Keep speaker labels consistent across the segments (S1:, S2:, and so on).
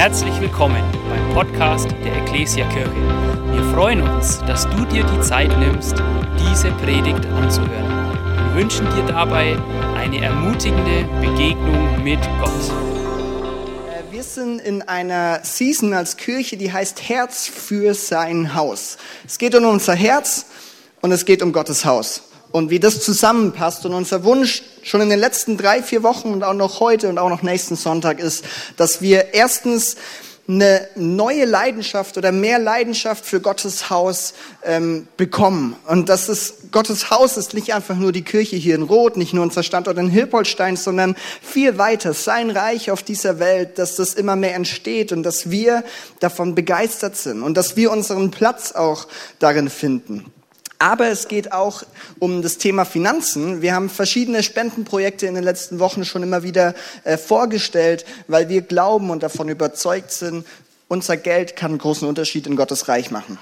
S1: Herzlich willkommen beim Podcast der Ecclesia Kirche. Wir freuen uns, dass du dir die Zeit nimmst, diese Predigt anzuhören. Wir wünschen dir dabei eine ermutigende Begegnung mit Gott.
S2: Äh, Wir sind in einer Season als Kirche, die heißt Herz für sein Haus. Es geht um unser Herz und es geht um Gottes Haus. Und wie das zusammenpasst. Und unser Wunsch schon in den letzten drei, vier Wochen und auch noch heute und auch noch nächsten Sonntag ist, dass wir erstens eine neue Leidenschaft oder mehr Leidenschaft für Gottes Haus ähm, bekommen. Und dass es Gottes Haus ist nicht einfach nur die Kirche hier in Rot, nicht nur unser Standort in Hilpoltstein, sondern viel weiter. Sein Reich auf dieser Welt, dass das immer mehr entsteht und dass wir davon begeistert sind und dass wir unseren Platz auch darin finden. Aber es geht auch um das Thema Finanzen. Wir haben verschiedene Spendenprojekte in den letzten Wochen schon immer wieder äh, vorgestellt, weil wir glauben und davon überzeugt sind, unser Geld kann einen großen Unterschied in Gottes Reich machen.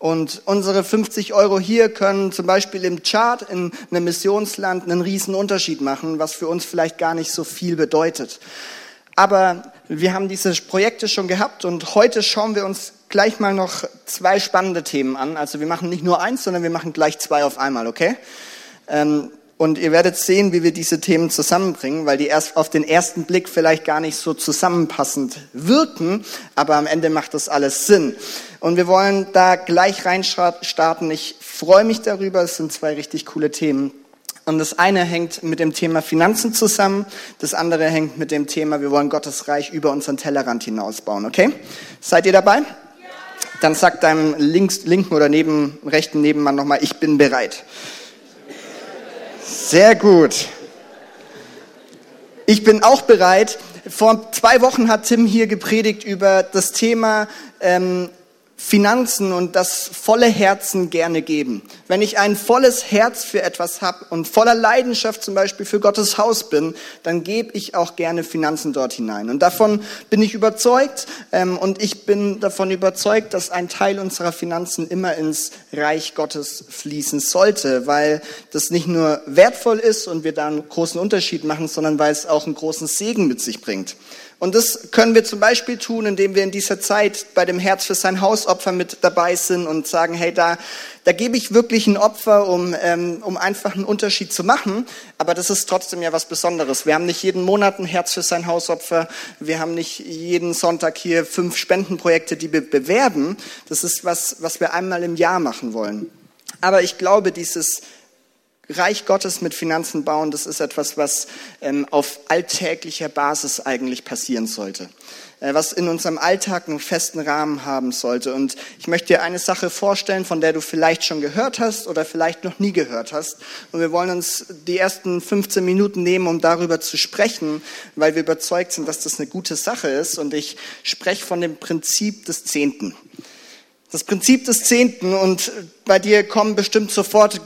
S2: Und unsere 50 Euro hier können zum Beispiel im Chart in einem Missionsland einen riesen Unterschied machen, was für uns vielleicht gar nicht so viel bedeutet. Aber wir haben diese Projekte schon gehabt und heute schauen wir uns gleich mal noch zwei spannende Themen an. Also wir machen nicht nur eins, sondern wir machen gleich zwei auf einmal, okay? Ähm, und ihr werdet sehen, wie wir diese Themen zusammenbringen, weil die erst auf den ersten Blick vielleicht gar nicht so zusammenpassend wirken, aber am Ende macht das alles Sinn. Und wir wollen da gleich reinstarten. Ich freue mich darüber. Es sind zwei richtig coole Themen. Und das eine hängt mit dem Thema Finanzen zusammen, das andere hängt mit dem Thema, wir wollen Gottes Reich über unseren Tellerrand hinausbauen, okay? Seid ihr dabei? Dann sagt deinem links, linken oder neben, rechten Nebenmann nochmal, ich bin bereit. Sehr gut. Ich bin auch bereit. Vor zwei Wochen hat Tim hier gepredigt über das Thema ähm, Finanzen und das volle Herzen gerne geben. Wenn ich ein volles Herz für etwas habe und voller Leidenschaft zum Beispiel für Gottes Haus bin, dann gebe ich auch gerne Finanzen dort hinein. Und davon bin ich überzeugt ähm, und ich bin davon überzeugt, dass ein Teil unserer Finanzen immer ins Reich Gottes fließen sollte, weil das nicht nur wertvoll ist und wir da einen großen Unterschied machen, sondern weil es auch einen großen Segen mit sich bringt. Und das können wir zum Beispiel tun, indem wir in dieser Zeit bei dem Herz für sein Hausopfer mit dabei sind und sagen, hey, da, da gebe ich wirklich ein Opfer, um, ähm, um einfach einen Unterschied zu machen. Aber das ist trotzdem ja was Besonderes. Wir haben nicht jeden Monat ein Herz für sein Hausopfer. Wir haben nicht jeden Sonntag hier fünf Spendenprojekte, die wir bewerben. Das ist was, was wir einmal im Jahr machen wollen. Aber ich glaube, dieses Reich Gottes mit Finanzen bauen, das ist etwas, was ähm, auf alltäglicher Basis eigentlich passieren sollte. Äh, was in unserem Alltag einen festen Rahmen haben sollte. Und ich möchte dir eine Sache vorstellen, von der du vielleicht schon gehört hast oder vielleicht noch nie gehört hast. Und wir wollen uns die ersten 15 Minuten nehmen, um darüber zu sprechen, weil wir überzeugt sind, dass das eine gute Sache ist. Und ich spreche von dem Prinzip des Zehnten. Das Prinzip des Zehnten und bei dir kommen bestimmt sofort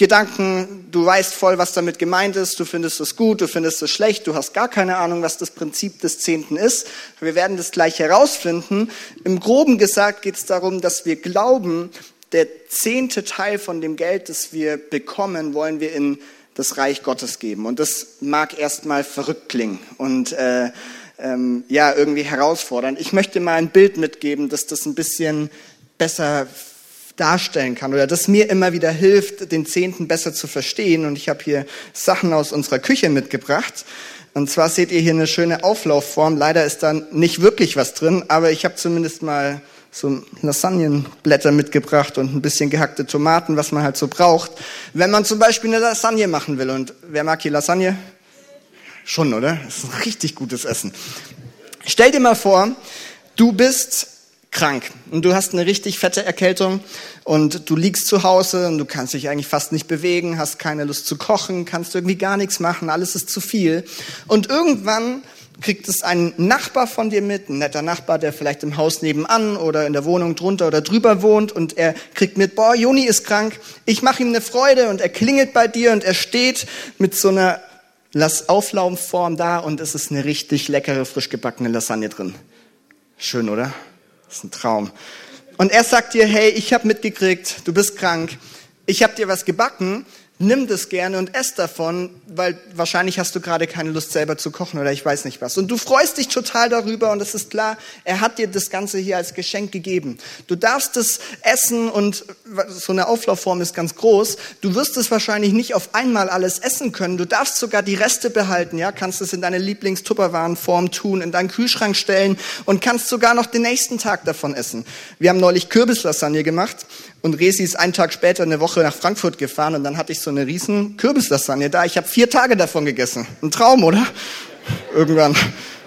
S2: Gedanken, du weißt voll, was damit gemeint ist, du findest es gut, du findest es schlecht, du hast gar keine Ahnung, was das Prinzip des Zehnten ist. Wir werden das gleich herausfinden. Im groben gesagt geht es darum, dass wir glauben, der zehnte Teil von dem Geld, das wir bekommen, wollen wir in das Reich Gottes geben. Und das mag erstmal verrückt klingen und äh, ähm, ja, irgendwie herausfordernd. Ich möchte mal ein Bild mitgeben, dass das ein bisschen besser darstellen kann oder das mir immer wieder hilft, den Zehnten besser zu verstehen. Und ich habe hier Sachen aus unserer Küche mitgebracht. Und zwar seht ihr hier eine schöne Auflaufform. Leider ist da nicht wirklich was drin, aber ich habe zumindest mal so Lasagnenblätter mitgebracht und ein bisschen gehackte Tomaten, was man halt so braucht. Wenn man zum Beispiel eine Lasagne machen will. Und wer mag hier Lasagne? Schon, oder? Das ist ein richtig gutes Essen. Stell dir mal vor, du bist krank und du hast eine richtig fette Erkältung und du liegst zu Hause und du kannst dich eigentlich fast nicht bewegen, hast keine Lust zu kochen, kannst irgendwie gar nichts machen, alles ist zu viel. Und irgendwann kriegt es ein Nachbar von dir mit, ein netter Nachbar, der vielleicht im Haus nebenan oder in der Wohnung drunter oder drüber wohnt und er kriegt mit, boah, Joni ist krank, ich mache ihm eine Freude und er klingelt bei dir und er steht mit so einer Auflaufform da und es ist eine richtig leckere, frisch gebackene Lasagne drin. Schön, oder? Das ist ein Traum. Und er sagt dir, hey, ich habe mitgekriegt, du bist krank. Ich habe dir was gebacken. Nimm das gerne und ess davon, weil wahrscheinlich hast du gerade keine Lust selber zu kochen oder ich weiß nicht was. Und du freust dich total darüber und es ist klar, er hat dir das Ganze hier als Geschenk gegeben. Du darfst es essen und so eine Auflaufform ist ganz groß. Du wirst es wahrscheinlich nicht auf einmal alles essen können. Du darfst sogar die Reste behalten, ja, kannst es in deine Lieblingstupperwarenform tun, in deinen Kühlschrank stellen und kannst sogar noch den nächsten Tag davon essen. Wir haben neulich Kürbislasagne gemacht und Resi ist einen Tag später eine Woche nach Frankfurt gefahren und dann hatte ich so eine riesen Kürbislasagne da. Ich habe vier Tage davon gegessen. Ein Traum, oder? Irgendwann,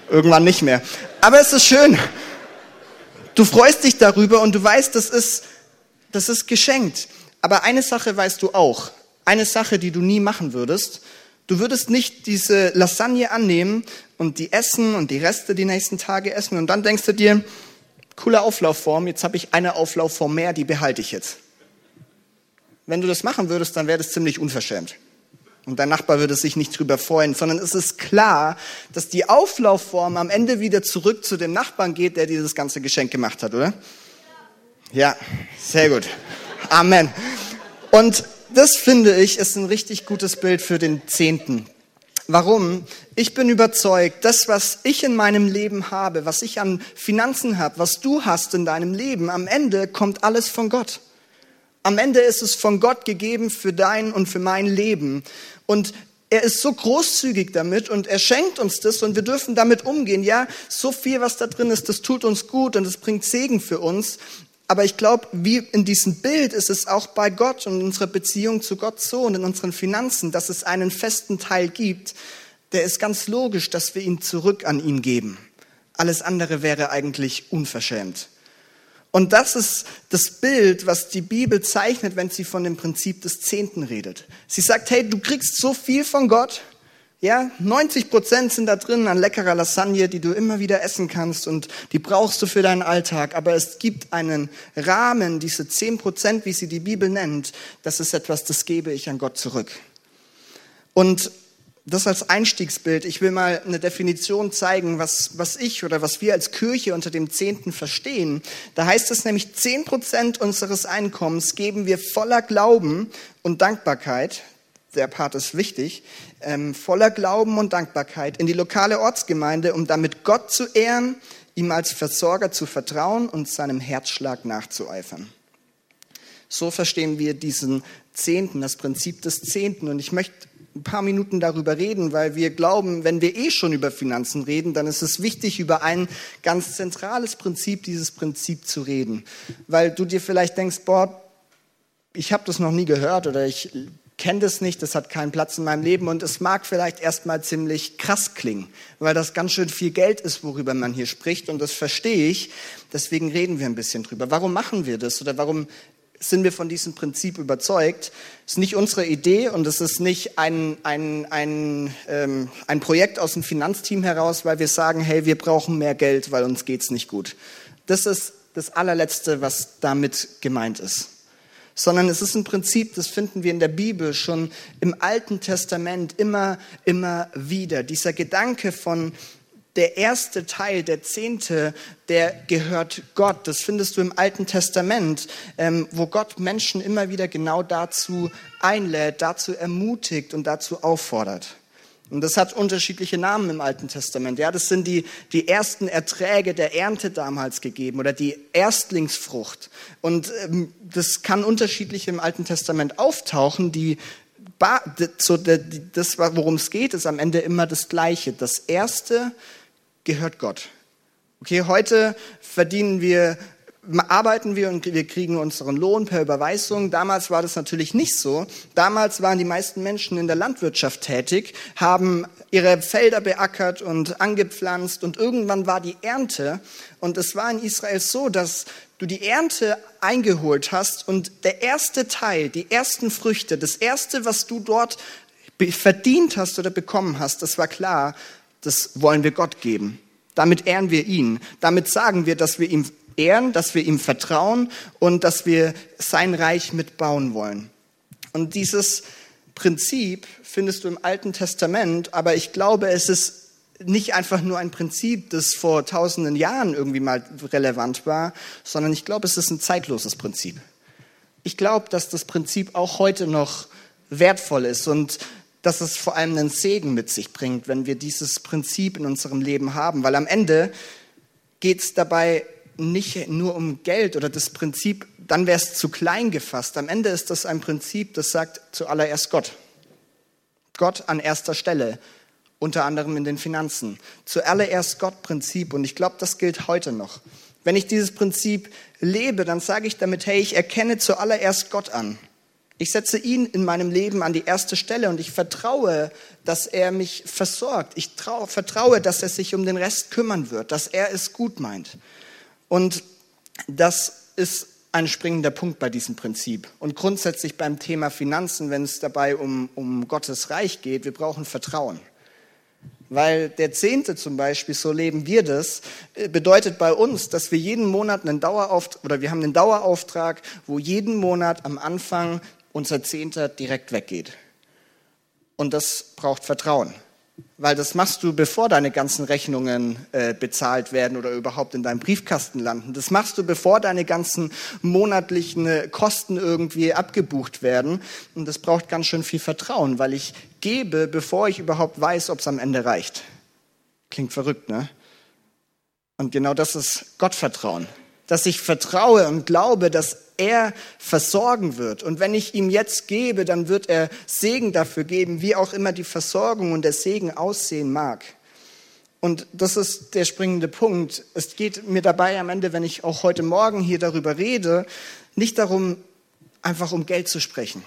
S2: irgendwann nicht mehr. Aber es ist schön. Du freust dich darüber und du weißt, das ist, das ist geschenkt. Aber eine Sache weißt du auch. Eine Sache, die du nie machen würdest. Du würdest nicht diese Lasagne annehmen und die essen und die Reste die nächsten Tage essen und dann denkst du dir, coole Auflaufform, jetzt habe ich eine Auflaufform mehr, die behalte ich jetzt. Wenn du das machen würdest, dann wäre das ziemlich unverschämt. Und dein Nachbar würde sich nicht drüber freuen, sondern es ist klar, dass die Auflaufform am Ende wieder zurück zu dem Nachbarn geht, der dieses ganze Geschenk gemacht hat, oder? Ja, sehr gut. Amen. Und das finde ich ist ein richtig gutes Bild für den Zehnten. Warum? Ich bin überzeugt, das, was ich in meinem Leben habe, was ich an Finanzen habe, was du hast in deinem Leben, am Ende kommt alles von Gott. Am Ende ist es von Gott gegeben für dein und für mein Leben. Und er ist so großzügig damit und er schenkt uns das und wir dürfen damit umgehen. Ja, so viel, was da drin ist, das tut uns gut und es bringt Segen für uns. Aber ich glaube, wie in diesem Bild ist es auch bei Gott und unserer Beziehung zu Gott so und in unseren Finanzen, dass es einen festen Teil gibt, der ist ganz logisch, dass wir ihn zurück an ihn geben. Alles andere wäre eigentlich unverschämt. Und das ist das Bild, was die Bibel zeichnet, wenn sie von dem Prinzip des Zehnten redet. Sie sagt, hey, du kriegst so viel von Gott, ja, 90 Prozent sind da drin an leckerer Lasagne, die du immer wieder essen kannst und die brauchst du für deinen Alltag. Aber es gibt einen Rahmen, diese 10 Prozent, wie sie die Bibel nennt, das ist etwas, das gebe ich an Gott zurück. Und das als Einstiegsbild. Ich will mal eine Definition zeigen, was, was ich oder was wir als Kirche unter dem Zehnten verstehen. Da heißt es nämlich, 10 Prozent unseres Einkommens geben wir voller Glauben und Dankbarkeit der Part ist wichtig, ähm, voller Glauben und Dankbarkeit in die lokale Ortsgemeinde, um damit Gott zu ehren, ihm als Versorger zu vertrauen und seinem Herzschlag nachzueifern. So verstehen wir diesen Zehnten, das Prinzip des Zehnten. Und ich möchte ein paar Minuten darüber reden, weil wir glauben, wenn wir eh schon über Finanzen reden, dann ist es wichtig, über ein ganz zentrales Prinzip, dieses Prinzip zu reden. Weil du dir vielleicht denkst, boah, ich habe das noch nie gehört oder ich kenne das nicht, das hat keinen Platz in meinem Leben und es mag vielleicht erstmal ziemlich krass klingen, weil das ganz schön viel Geld ist, worüber man hier spricht und das verstehe ich. Deswegen reden wir ein bisschen drüber. Warum machen wir das oder warum sind wir von diesem Prinzip überzeugt? Es ist nicht unsere Idee und es ist nicht ein, ein, ein, ähm, ein Projekt aus dem Finanzteam heraus, weil wir sagen, hey, wir brauchen mehr Geld, weil uns geht's nicht gut. Das ist das allerletzte, was damit gemeint ist sondern es ist ein Prinzip, das finden wir in der Bibel schon im Alten Testament immer, immer wieder. Dieser Gedanke von der erste Teil, der zehnte, der gehört Gott. Das findest du im Alten Testament, ähm, wo Gott Menschen immer wieder genau dazu einlädt, dazu ermutigt und dazu auffordert. Und das hat unterschiedliche Namen im Alten Testament. Ja, das sind die, die ersten Erträge der Ernte damals gegeben oder die Erstlingsfrucht. Und ähm, das kann unterschiedlich im Alten Testament auftauchen. Die, so, das, worum es geht, ist am Ende immer das Gleiche. Das Erste gehört Gott. Okay, heute verdienen wir arbeiten wir und wir kriegen unseren Lohn per Überweisung. Damals war das natürlich nicht so. Damals waren die meisten Menschen in der Landwirtschaft tätig, haben ihre Felder beackert und angepflanzt und irgendwann war die Ernte. Und es war in Israel so, dass du die Ernte eingeholt hast und der erste Teil, die ersten Früchte, das erste, was du dort verdient hast oder bekommen hast, das war klar, das wollen wir Gott geben. Damit ehren wir ihn. Damit sagen wir, dass wir ihm ehren, dass wir ihm vertrauen und dass wir sein Reich mitbauen wollen. Und dieses Prinzip findest du im Alten Testament, aber ich glaube, es ist nicht einfach nur ein Prinzip, das vor tausenden Jahren irgendwie mal relevant war, sondern ich glaube, es ist ein zeitloses Prinzip. Ich glaube, dass das Prinzip auch heute noch wertvoll ist und dass es vor allem einen Segen mit sich bringt, wenn wir dieses Prinzip in unserem Leben haben. Weil am Ende geht es dabei nicht nur um Geld oder das Prinzip, dann wäre es zu klein gefasst. Am Ende ist das ein Prinzip, das sagt zuallererst Gott. Gott an erster Stelle, unter anderem in den Finanzen. Zuallererst Gott-Prinzip und ich glaube, das gilt heute noch. Wenn ich dieses Prinzip lebe, dann sage ich damit, hey, ich erkenne zuallererst Gott an. Ich setze ihn in meinem Leben an die erste Stelle und ich vertraue, dass er mich versorgt. Ich trau, vertraue, dass er sich um den Rest kümmern wird, dass er es gut meint. Und das ist ein springender Punkt bei diesem Prinzip. Und grundsätzlich beim Thema Finanzen, wenn es dabei um, um Gottes Reich geht, wir brauchen Vertrauen. Weil der Zehnte zum Beispiel, so leben wir das, äh, bedeutet bei uns, dass wir jeden Monat einen Dauerauftrag, oder wir haben einen Dauerauftrag, wo jeden Monat am Anfang unser Zehnter direkt weggeht. Und das braucht Vertrauen. Weil das machst du, bevor deine ganzen Rechnungen äh, bezahlt werden oder überhaupt in deinem Briefkasten landen. Das machst du, bevor deine ganzen monatlichen äh, Kosten irgendwie abgebucht werden. Und das braucht ganz schön viel Vertrauen, weil ich gebe, bevor ich überhaupt weiß, ob es am Ende reicht. Klingt verrückt, ne? Und genau das ist Gottvertrauen. Dass ich vertraue und glaube, dass er versorgen wird. Und wenn ich ihm jetzt gebe, dann wird er Segen dafür geben, wie auch immer die Versorgung und der Segen aussehen mag. Und das ist der springende Punkt. Es geht mir dabei am Ende, wenn ich auch heute Morgen hier darüber rede, nicht darum, einfach um Geld zu sprechen.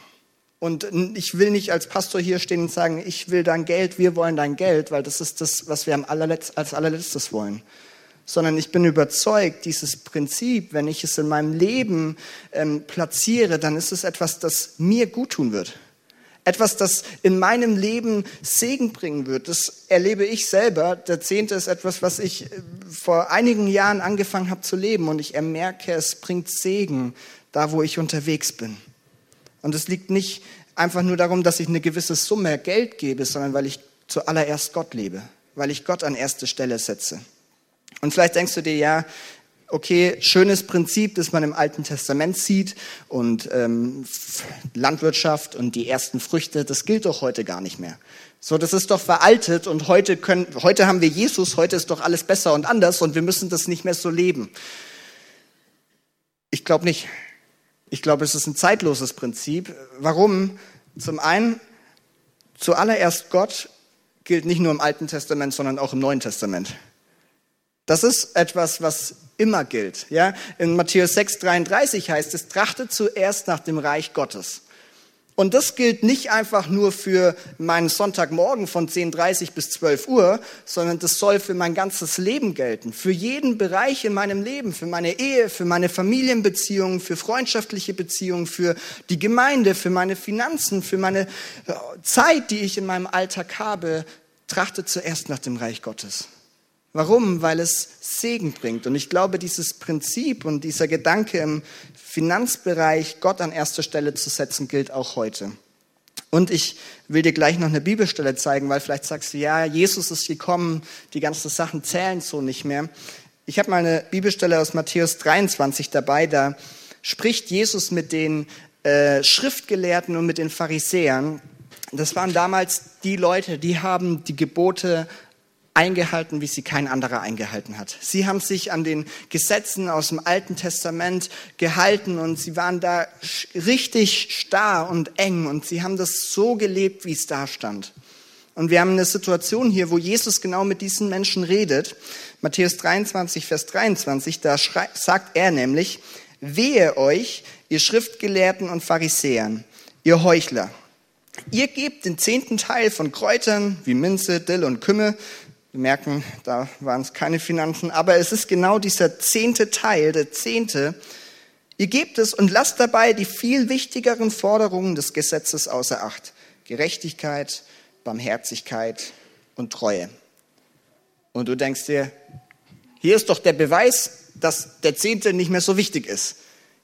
S2: Und ich will nicht als Pastor hier stehen und sagen, ich will dein Geld, wir wollen dein Geld, weil das ist das, was wir als allerletztes wollen sondern ich bin überzeugt, dieses Prinzip, wenn ich es in meinem Leben ähm, platziere, dann ist es etwas, das mir gut tun wird. Etwas, das in meinem Leben Segen bringen wird. Das erlebe ich selber. Der Zehnte ist etwas, was ich äh, vor einigen Jahren angefangen habe zu leben und ich merke, es bringt Segen da, wo ich unterwegs bin. Und es liegt nicht einfach nur darum, dass ich eine gewisse Summe Geld gebe, sondern weil ich zuallererst Gott lebe, weil ich Gott an erste Stelle setze. Und vielleicht denkst du dir, ja, okay, schönes Prinzip, das man im Alten Testament sieht und ähm, Landwirtschaft und die ersten Früchte, das gilt doch heute gar nicht mehr. So, das ist doch veraltet und heute können, heute haben wir Jesus, heute ist doch alles besser und anders und wir müssen das nicht mehr so leben. Ich glaube nicht. Ich glaube, es ist ein zeitloses Prinzip. Warum? Zum einen, zuallererst Gott gilt nicht nur im Alten Testament, sondern auch im Neuen Testament. Das ist etwas, was immer gilt. Ja? In Matthäus 6,33 heißt es, trachtet zuerst nach dem Reich Gottes. Und das gilt nicht einfach nur für meinen Sonntagmorgen von 10.30 bis 12 Uhr, sondern das soll für mein ganzes Leben gelten. Für jeden Bereich in meinem Leben, für meine Ehe, für meine Familienbeziehungen, für freundschaftliche Beziehungen, für die Gemeinde, für meine Finanzen, für meine äh, Zeit, die ich in meinem Alltag habe. Trachtet zuerst nach dem Reich Gottes. Warum? Weil es Segen bringt. Und ich glaube, dieses Prinzip und dieser Gedanke im Finanzbereich, Gott an erster Stelle zu setzen, gilt auch heute. Und ich will dir gleich noch eine Bibelstelle zeigen, weil vielleicht sagst du, ja, Jesus ist gekommen, die ganzen Sachen zählen so nicht mehr. Ich habe mal eine Bibelstelle aus Matthäus 23 dabei, da spricht Jesus mit den äh, Schriftgelehrten und mit den Pharisäern. Das waren damals die Leute, die haben die Gebote eingehalten, wie sie kein anderer eingehalten hat. Sie haben sich an den Gesetzen aus dem Alten Testament gehalten und sie waren da richtig starr und eng und sie haben das so gelebt, wie es da stand. Und wir haben eine Situation hier, wo Jesus genau mit diesen Menschen redet. Matthäus 23, Vers 23, da sagt er nämlich, wehe euch, ihr Schriftgelehrten und Pharisäern, ihr Heuchler. Ihr gebt den zehnten Teil von Kräutern wie Minze, Dill und Kümmel wir merken, da waren es keine Finanzen, aber es ist genau dieser zehnte Teil, der zehnte. Ihr gebt es und lasst dabei die viel wichtigeren Forderungen des Gesetzes außer Acht. Gerechtigkeit, Barmherzigkeit und Treue. Und du denkst dir, hier ist doch der Beweis, dass der Zehnte nicht mehr so wichtig ist.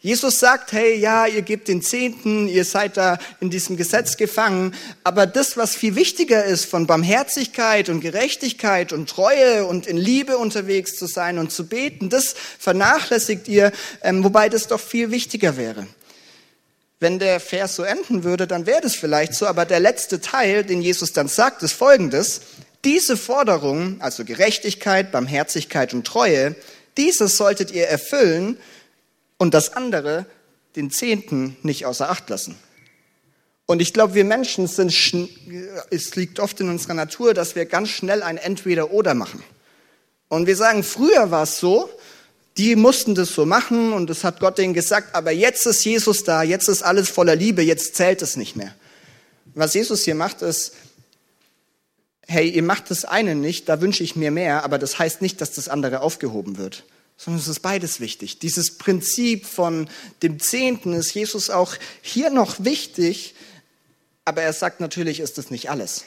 S2: Jesus sagt, hey, ja, ihr gebt den Zehnten, ihr seid da in diesem Gesetz gefangen, aber das, was viel wichtiger ist, von Barmherzigkeit und Gerechtigkeit und Treue und in Liebe unterwegs zu sein und zu beten, das vernachlässigt ihr, ähm, wobei das doch viel wichtiger wäre. Wenn der Vers so enden würde, dann wäre das vielleicht so, aber der letzte Teil, den Jesus dann sagt, ist folgendes. Diese Forderungen, also Gerechtigkeit, Barmherzigkeit und Treue, dieses solltet ihr erfüllen und das andere, den Zehnten, nicht außer Acht lassen. Und ich glaube, wir Menschen sind, es liegt oft in unserer Natur, dass wir ganz schnell ein Entweder-Oder machen. Und wir sagen, früher war es so, die mussten das so machen und das hat Gott denen gesagt, aber jetzt ist Jesus da, jetzt ist alles voller Liebe, jetzt zählt es nicht mehr. Was Jesus hier macht, ist, hey, ihr macht das eine nicht, da wünsche ich mir mehr, aber das heißt nicht, dass das andere aufgehoben wird, sondern es ist beides wichtig. Dieses Prinzip von dem Zehnten ist Jesus auch hier noch wichtig, aber er sagt natürlich, ist das nicht alles.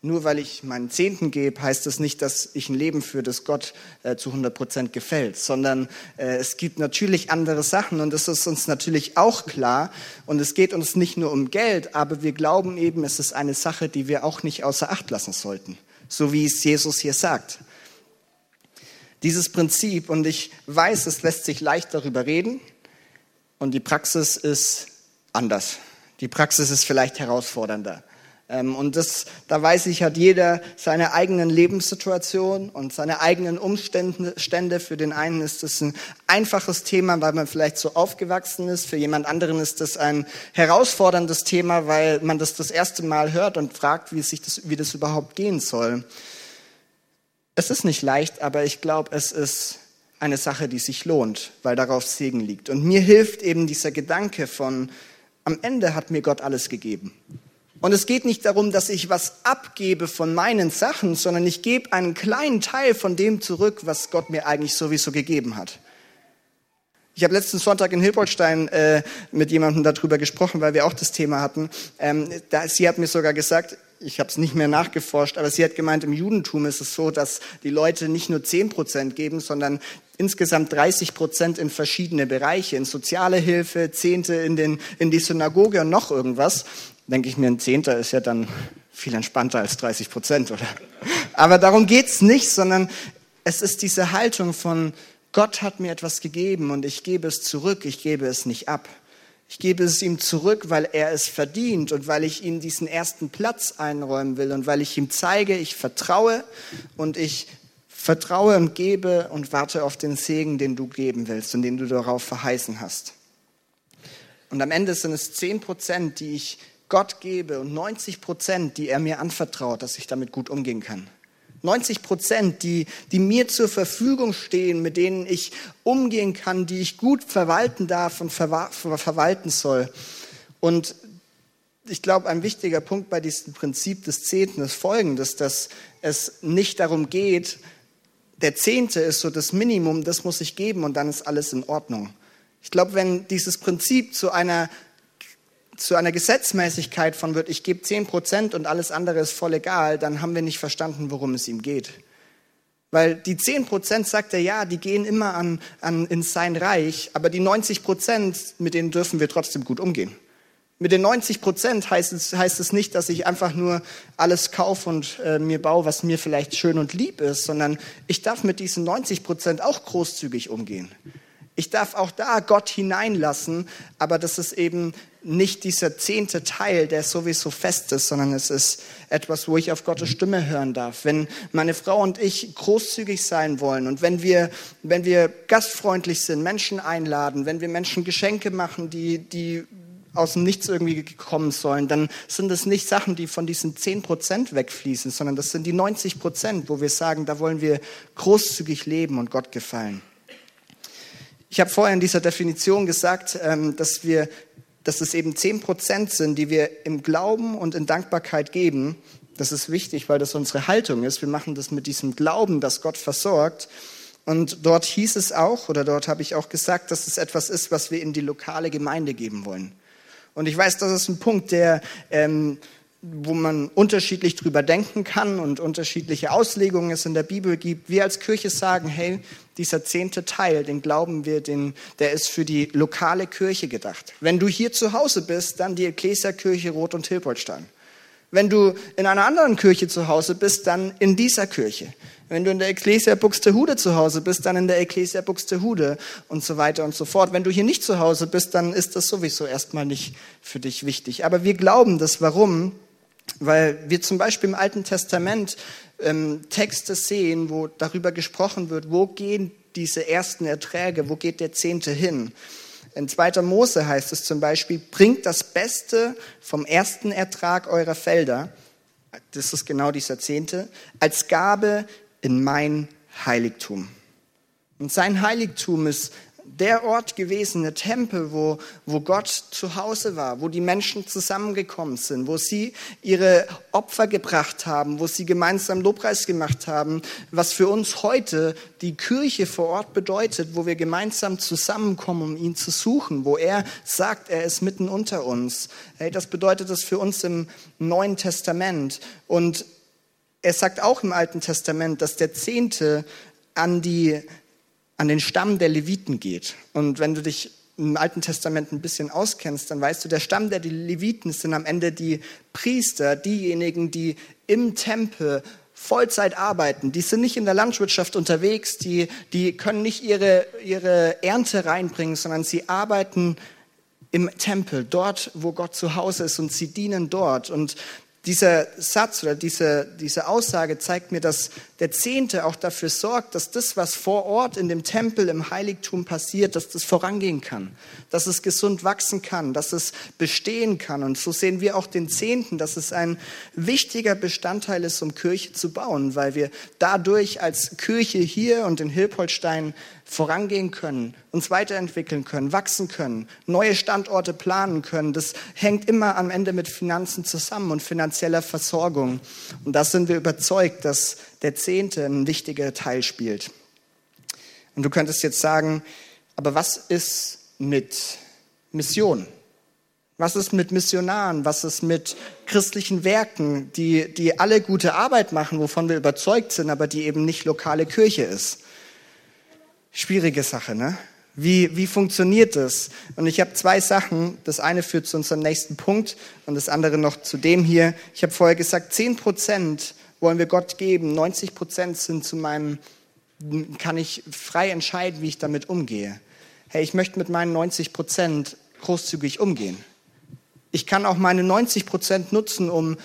S2: Nur weil ich meinen Zehnten gebe, heißt das nicht, dass ich ein Leben führe, das Gott äh, zu 100 Prozent gefällt, sondern äh, es gibt natürlich andere Sachen und das ist uns natürlich auch klar. Und es geht uns nicht nur um Geld, aber wir glauben eben, es ist eine Sache, die wir auch nicht außer Acht lassen sollten, so wie es Jesus hier sagt. Dieses Prinzip, und ich weiß, es lässt sich leicht darüber reden, und die Praxis ist anders. Die Praxis ist vielleicht herausfordernder. Ähm, und das, da weiß ich, hat jeder seine eigenen Lebenssituationen und seine eigenen Umstände. Für den einen ist das ein einfaches Thema, weil man vielleicht so aufgewachsen ist. Für jemand anderen ist das ein herausforderndes Thema, weil man das das erste Mal hört und fragt, wie, sich das, wie das überhaupt gehen soll. Es ist nicht leicht, aber ich glaube, es ist eine Sache, die sich lohnt, weil darauf Segen liegt. Und mir hilft eben dieser Gedanke von, am Ende hat mir Gott alles gegeben. Und es geht nicht darum, dass ich was abgebe von meinen Sachen, sondern ich gebe einen kleinen Teil von dem zurück, was Gott mir eigentlich sowieso gegeben hat. Ich habe letzten Sonntag in Hilpoltstein äh, mit jemandem darüber gesprochen, weil wir auch das Thema hatten. Ähm, da, sie hat mir sogar gesagt, ich habe es nicht mehr nachgeforscht, aber sie hat gemeint, im Judentum ist es so, dass die Leute nicht nur 10 Prozent geben, sondern insgesamt 30 Prozent in verschiedene Bereiche, in soziale Hilfe, Zehnte in, den, in die Synagoge und noch irgendwas denke ich mir, ein Zehnter ist ja dann viel entspannter als 30 Prozent, oder? Aber darum geht's nicht, sondern es ist diese Haltung von, Gott hat mir etwas gegeben und ich gebe es zurück, ich gebe es nicht ab. Ich gebe es ihm zurück, weil er es verdient und weil ich ihm diesen ersten Platz einräumen will und weil ich ihm zeige, ich vertraue und ich vertraue und gebe und warte auf den Segen, den du geben willst und den du darauf verheißen hast. Und am Ende sind es zehn Prozent, die ich Gott gebe und 90 Prozent, die er mir anvertraut, dass ich damit gut umgehen kann. 90 Prozent, die, die mir zur Verfügung stehen, mit denen ich umgehen kann, die ich gut verwalten darf und verwa verwalten soll. Und ich glaube, ein wichtiger Punkt bei diesem Prinzip des Zehnten ist folgendes, dass es nicht darum geht, der Zehnte ist so das Minimum, das muss ich geben und dann ist alles in Ordnung. Ich glaube, wenn dieses Prinzip zu einer zu einer Gesetzmäßigkeit von wird, ich gebe 10 Prozent und alles andere ist voll egal, dann haben wir nicht verstanden, worum es ihm geht. Weil die 10 Prozent, sagt er, ja, die gehen immer an, an, in sein Reich, aber die 90 Prozent, mit denen dürfen wir trotzdem gut umgehen. Mit den 90 Prozent heißt es, heißt es nicht, dass ich einfach nur alles kaufe und äh, mir baue, was mir vielleicht schön und lieb ist, sondern ich darf mit diesen 90 Prozent auch großzügig umgehen. Ich darf auch da Gott hineinlassen, aber das ist eben nicht dieser zehnte Teil, der sowieso fest ist, sondern es ist etwas, wo ich auf Gottes Stimme hören darf. Wenn meine Frau und ich großzügig sein wollen und wenn wir, wenn wir gastfreundlich sind, Menschen einladen, wenn wir Menschen Geschenke machen, die, die aus dem Nichts irgendwie gekommen sollen, dann sind das nicht Sachen, die von diesen zehn Prozent wegfließen, sondern das sind die 90 Prozent, wo wir sagen, da wollen wir großzügig leben und Gott gefallen. Ich habe vorher in dieser Definition gesagt, ähm, dass wir dass es eben zehn Prozent sind, die wir im Glauben und in Dankbarkeit geben. Das ist wichtig, weil das unsere Haltung ist. Wir machen das mit diesem Glauben, dass Gott versorgt. Und dort hieß es auch, oder dort habe ich auch gesagt, dass es etwas ist, was wir in die lokale Gemeinde geben wollen. Und ich weiß, das ist ein Punkt, der ähm, wo man unterschiedlich drüber denken kann und unterschiedliche Auslegungen es in der Bibel gibt. Wir als Kirche sagen, hey, dieser zehnte Teil, den glauben wir, den, der ist für die lokale Kirche gedacht. Wenn du hier zu Hause bist, dann die Ecclesia-Kirche Rot und Hilpoltstein. Wenn du in einer anderen Kirche zu Hause bist, dann in dieser Kirche. Wenn du in der Ecclesia Buxtehude zu Hause bist, dann in der Ecclesia Buxtehude und so weiter und so fort. Wenn du hier nicht zu Hause bist, dann ist das sowieso erstmal nicht für dich wichtig. Aber wir glauben das. Warum? Weil wir zum Beispiel im Alten Testament ähm, Texte sehen, wo darüber gesprochen wird, wo gehen diese ersten Erträge, wo geht der Zehnte hin? In 2. Mose heißt es zum Beispiel, bringt das Beste vom ersten Ertrag eurer Felder, das ist genau dieser Zehnte, als Gabe in mein Heiligtum. Und sein Heiligtum ist der Ort gewesen, der Tempel, wo, wo Gott zu Hause war, wo die Menschen zusammengekommen sind, wo sie ihre Opfer gebracht haben, wo sie gemeinsam Lobpreis gemacht haben, was für uns heute die Kirche vor Ort bedeutet, wo wir gemeinsam zusammenkommen, um ihn zu suchen, wo er sagt, er ist mitten unter uns. Hey, das bedeutet das für uns im Neuen Testament. Und er sagt auch im Alten Testament, dass der Zehnte an die an den Stamm der Leviten geht. Und wenn du dich im Alten Testament ein bisschen auskennst, dann weißt du, der Stamm der Leviten sind am Ende die Priester, diejenigen, die im Tempel Vollzeit arbeiten. Die sind nicht in der Landwirtschaft unterwegs, die, die können nicht ihre, ihre Ernte reinbringen, sondern sie arbeiten im Tempel, dort, wo Gott zu Hause ist und sie dienen dort. Und dieser Satz oder diese, diese Aussage zeigt mir, dass der Zehnte auch dafür sorgt, dass das, was vor Ort in dem Tempel, im Heiligtum passiert, dass das vorangehen kann, dass es gesund wachsen kann, dass es bestehen kann. Und so sehen wir auch den Zehnten, dass es ein wichtiger Bestandteil ist, um Kirche zu bauen, weil wir dadurch als Kirche hier und in Hilpoltstein vorangehen können, uns weiterentwickeln können, wachsen können, neue Standorte planen können. Das hängt immer am Ende mit Finanzen zusammen und finanzieller Versorgung. Und da sind wir überzeugt, dass der Zehnte ein wichtiger Teil spielt. Und du könntest jetzt sagen, aber was ist mit Mission? Was ist mit Missionaren? Was ist mit christlichen Werken, die, die alle gute Arbeit machen, wovon wir überzeugt sind, aber die eben nicht lokale Kirche ist? Schwierige Sache, ne? Wie, wie funktioniert das? Und ich habe zwei Sachen. Das eine führt zu unserem nächsten Punkt und das andere noch zu dem hier. Ich habe vorher gesagt, 10 Prozent wollen wir Gott geben. 90 Prozent sind zu meinem, kann ich frei entscheiden, wie ich damit umgehe. Hey, ich möchte mit meinen 90 Prozent großzügig umgehen. Ich kann auch meine 90 Prozent nutzen, um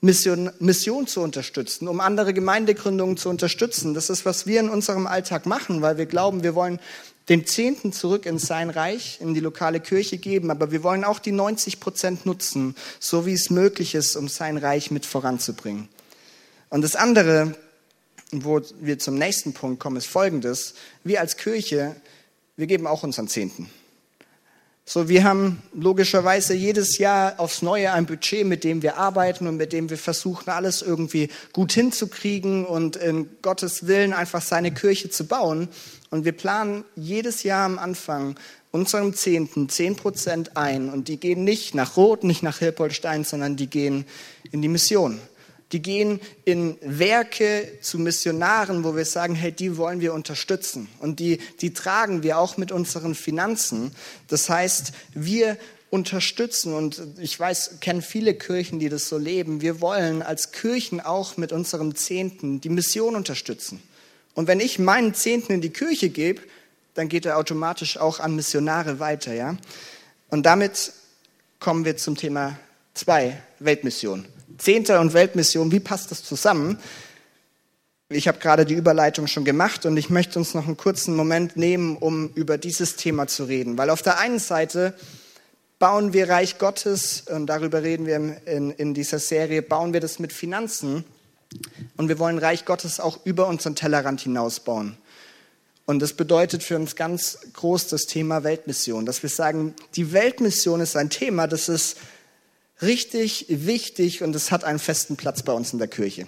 S2: Mission, Mission zu unterstützen, um andere Gemeindegründungen zu unterstützen. Das ist, was wir in unserem Alltag machen, weil wir glauben, wir wollen den Zehnten zurück in sein Reich, in die lokale Kirche geben, aber wir wollen auch die 90 Prozent nutzen, so wie es möglich ist, um sein Reich mit voranzubringen. Und das andere, wo wir zum nächsten Punkt kommen, ist folgendes. Wir als Kirche, wir geben auch unseren Zehnten. So, wir haben logischerweise jedes Jahr aufs Neue ein Budget, mit dem wir arbeiten und mit dem wir versuchen, alles irgendwie gut hinzukriegen und in Gottes Willen einfach seine Kirche zu bauen. Und wir planen jedes Jahr am Anfang unserem Zehnten zehn Prozent ein. Und die gehen nicht nach Rot, nicht nach Hilpoltstein, sondern die gehen in die Mission die gehen in Werke zu Missionaren, wo wir sagen, hey, die wollen wir unterstützen. Und die, die tragen wir auch mit unseren Finanzen. Das heißt, wir unterstützen und ich weiß, kenne viele Kirchen, die das so leben. Wir wollen als Kirchen auch mit unserem Zehnten die Mission unterstützen. Und wenn ich meinen Zehnten in die Kirche gebe, dann geht er automatisch auch an Missionare weiter, ja? Und damit kommen wir zum Thema zwei Weltmission. Zehnter und Weltmission, wie passt das zusammen? Ich habe gerade die Überleitung schon gemacht und ich möchte uns noch einen kurzen Moment nehmen, um über dieses Thema zu reden. Weil auf der einen Seite bauen wir Reich Gottes, und darüber reden wir in, in dieser Serie, bauen wir das mit Finanzen. Und wir wollen Reich Gottes auch über unseren Tellerrand hinausbauen. Und das bedeutet für uns ganz groß das Thema Weltmission, dass wir sagen, die Weltmission ist ein Thema, das ist richtig wichtig und es hat einen festen Platz bei uns in der Kirche.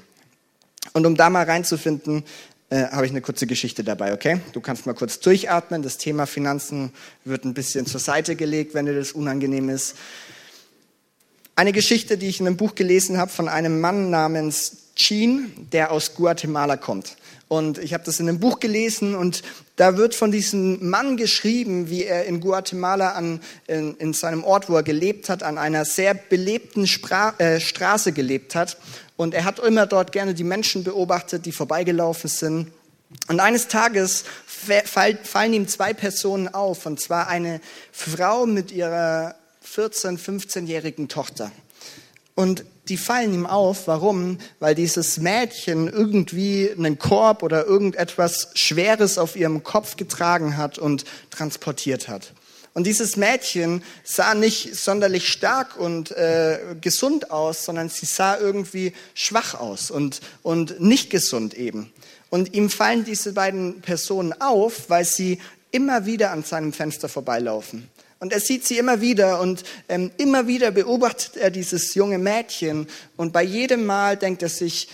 S2: Und um da mal reinzufinden, äh, habe ich eine kurze Geschichte dabei, okay? Du kannst mal kurz durchatmen. Das Thema Finanzen wird ein bisschen zur Seite gelegt, wenn dir das unangenehm ist. Eine Geschichte, die ich in einem Buch gelesen habe von einem Mann namens Chin, der aus Guatemala kommt. Und ich habe das in einem Buch gelesen und da wird von diesem Mann geschrieben, wie er in Guatemala an, in, in seinem Ort, wo er gelebt hat, an einer sehr belebten Spra äh, Straße gelebt hat. Und er hat immer dort gerne die Menschen beobachtet, die vorbeigelaufen sind. Und eines Tages fallen ihm zwei Personen auf, und zwar eine Frau mit ihrer 14-, 15-jährigen Tochter. Und die fallen ihm auf. Warum? Weil dieses Mädchen irgendwie einen Korb oder irgendetwas Schweres auf ihrem Kopf getragen hat und transportiert hat. Und dieses Mädchen sah nicht sonderlich stark und äh, gesund aus, sondern sie sah irgendwie schwach aus und, und nicht gesund eben. Und ihm fallen diese beiden Personen auf, weil sie immer wieder an seinem Fenster vorbeilaufen. Und er sieht sie immer wieder und ähm, immer wieder beobachtet er dieses junge Mädchen und bei jedem Mal denkt er sich,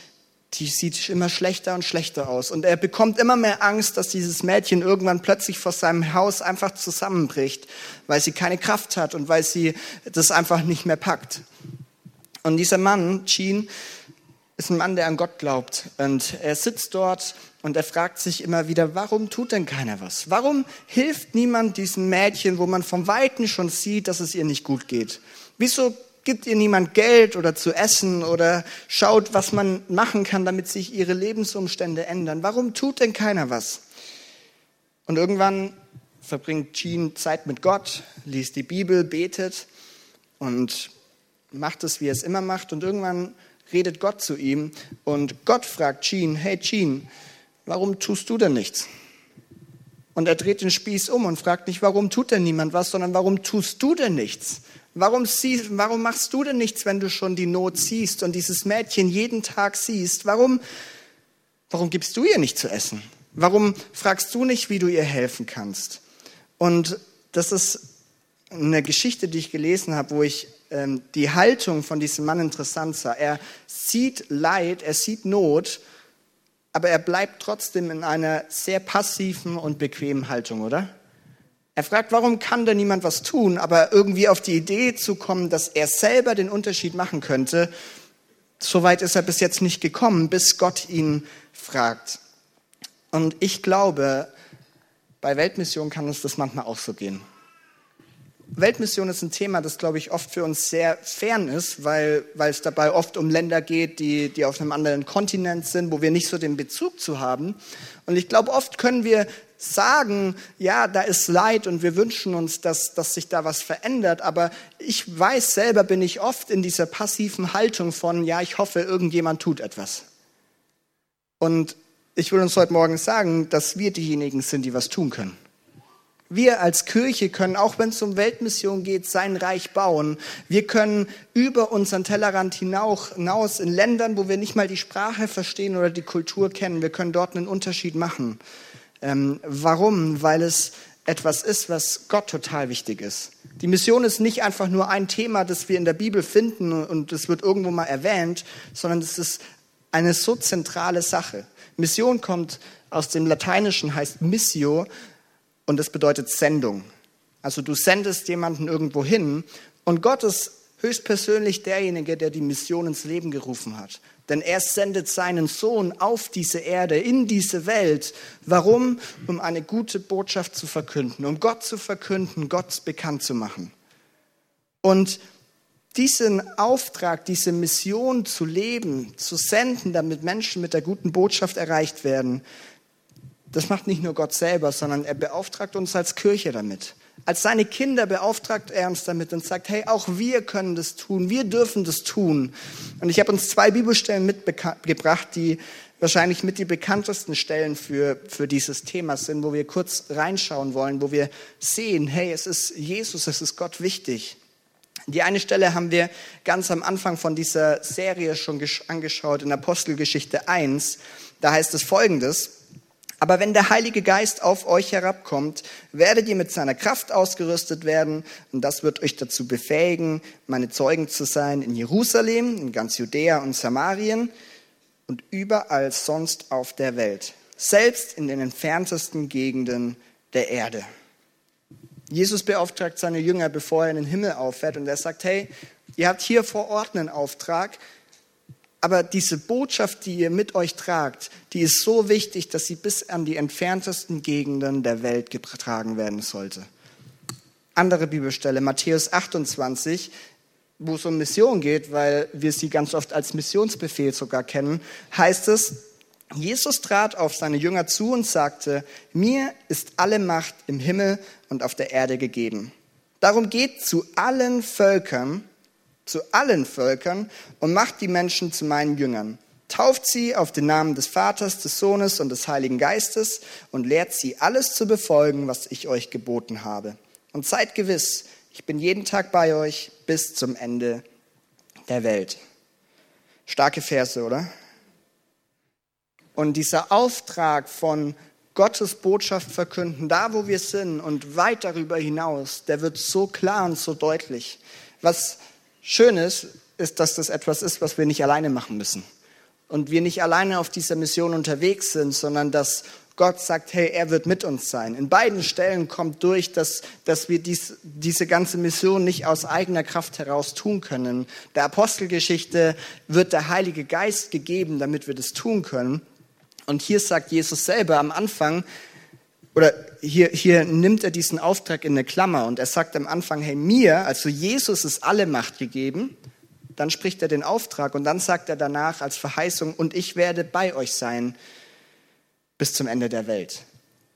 S2: die sieht immer schlechter und schlechter aus. Und er bekommt immer mehr Angst, dass dieses Mädchen irgendwann plötzlich vor seinem Haus einfach zusammenbricht, weil sie keine Kraft hat und weil sie das einfach nicht mehr packt. Und dieser Mann, Jean, ist ein Mann, der an Gott glaubt. Und er sitzt dort und er fragt sich immer wieder, warum tut denn keiner was? Warum hilft niemand diesem Mädchen, wo man vom Weiten schon sieht, dass es ihr nicht gut geht? Wieso gibt ihr niemand Geld oder zu essen oder schaut, was man machen kann, damit sich ihre Lebensumstände ändern? Warum tut denn keiner was? Und irgendwann verbringt Jean Zeit mit Gott, liest die Bibel, betet und macht es, wie er es immer macht. Und irgendwann redet Gott zu ihm und Gott fragt Jean, hey Jean, warum tust du denn nichts? Und er dreht den Spieß um und fragt nicht, warum tut denn niemand was, sondern warum tust du denn nichts? Warum, siehst, warum machst du denn nichts, wenn du schon die Not siehst und dieses Mädchen jeden Tag siehst? Warum, warum gibst du ihr nicht zu essen? Warum fragst du nicht, wie du ihr helfen kannst? Und das ist eine Geschichte, die ich gelesen habe, wo ich ähm, die Haltung von diesem Mann interessant sah. Er sieht Leid, er sieht Not aber er bleibt trotzdem in einer sehr passiven und bequemen Haltung, oder? Er fragt, warum kann da niemand was tun, aber irgendwie auf die Idee zu kommen, dass er selber den Unterschied machen könnte, soweit ist er bis jetzt nicht gekommen, bis Gott ihn fragt. Und ich glaube, bei Weltmission kann uns das manchmal auch so gehen. Weltmission ist ein Thema, das, glaube ich, oft für uns sehr fern ist, weil, weil es dabei oft um Länder geht, die, die auf einem anderen Kontinent sind, wo wir nicht so den Bezug zu haben. Und ich glaube, oft können wir sagen, ja, da ist Leid und wir wünschen uns, dass, dass sich da was verändert. Aber ich weiß selber, bin ich oft in dieser passiven Haltung von, ja, ich hoffe, irgendjemand tut etwas. Und ich will uns heute Morgen sagen, dass wir diejenigen sind, die was tun können. Wir als Kirche können, auch wenn es um Weltmission geht, sein Reich bauen. Wir können über unseren Tellerrand hinaus in Ländern, wo wir nicht mal die Sprache verstehen oder die Kultur kennen, wir können dort einen Unterschied machen. Ähm, warum? Weil es etwas ist, was Gott total wichtig ist. Die Mission ist nicht einfach nur ein Thema, das wir in der Bibel finden und es wird irgendwo mal erwähnt, sondern es ist eine so zentrale Sache. Mission kommt aus dem Lateinischen, heißt Missio, und das bedeutet Sendung. Also du sendest jemanden irgendwo hin und Gott ist höchstpersönlich derjenige, der die Mission ins Leben gerufen hat. Denn er sendet seinen Sohn auf diese Erde, in diese Welt. Warum? Um eine gute Botschaft zu verkünden, um Gott zu verkünden, Gott bekannt zu machen. Und diesen Auftrag, diese Mission zu leben, zu senden, damit Menschen mit der guten Botschaft erreicht werden, das macht nicht nur Gott selber, sondern er beauftragt uns als Kirche damit. Als seine Kinder beauftragt er uns damit und sagt, hey, auch wir können das tun, wir dürfen das tun. Und ich habe uns zwei Bibelstellen mitgebracht, die wahrscheinlich mit die bekanntesten Stellen für, für dieses Thema sind, wo wir kurz reinschauen wollen, wo wir sehen, hey, es ist Jesus, es ist Gott wichtig. Die eine Stelle haben wir ganz am Anfang von dieser Serie schon angeschaut, in Apostelgeschichte 1. Da heißt es folgendes, aber wenn der Heilige Geist auf euch herabkommt, werdet ihr mit seiner Kraft ausgerüstet werden. Und das wird euch dazu befähigen, meine Zeugen zu sein in Jerusalem, in ganz Judäa und Samarien und überall sonst auf der Welt, selbst in den entferntesten Gegenden der Erde. Jesus beauftragt seine Jünger, bevor er in den Himmel auffährt. Und er sagt, hey, ihr habt hier vor Ort einen Auftrag, Aber diese Botschaft, die ihr mit euch tragt, die ist so wichtig, dass sie bis an die entferntesten Gegenden der Welt getragen werden sollte. Andere Bibelstelle, Matthäus 28, wo es um Mission geht, weil wir sie ganz oft als Missionsbefehl sogar kennen, heißt es, Jesus trat auf seine Jünger zu und sagte, mir ist alle Macht im Himmel und auf der Erde gegeben. Darum geht zu allen Völkern, zu allen Völkern und macht die Menschen zu meinen Jüngern. Tauft sie auf den Namen des Vaters, des Sohnes und des Heiligen Geistes und lehrt sie alles zu befolgen, was ich euch geboten habe. Und seid gewiss, ich bin jeden Tag bei euch bis zum Ende der Welt. Starke Verse, oder? Und dieser Auftrag von Gottes Botschaft verkünden, da wo wir sind und weit darüber hinaus, der wird so klar und so deutlich. Was schön ist, ist, dass das etwas ist, was wir nicht alleine machen müssen. Und wir nicht alleine auf dieser Mission unterwegs sind, sondern dass Gott sagt, hey, er wird mit uns sein. In beiden Stellen kommt durch, dass, dass wir dies, diese ganze Mission nicht aus eigener Kraft heraus tun können. Der Apostelgeschichte wird der Heilige Geist gegeben, damit wir das tun können. Und hier sagt Jesus selber am Anfang, oder hier, hier nimmt er diesen Auftrag in eine Klammer und er sagt am Anfang, hey, mir, also Jesus ist alle Macht gegeben. Dann spricht er den Auftrag und dann sagt er danach als Verheißung, und ich werde bei euch sein bis zum Ende der Welt.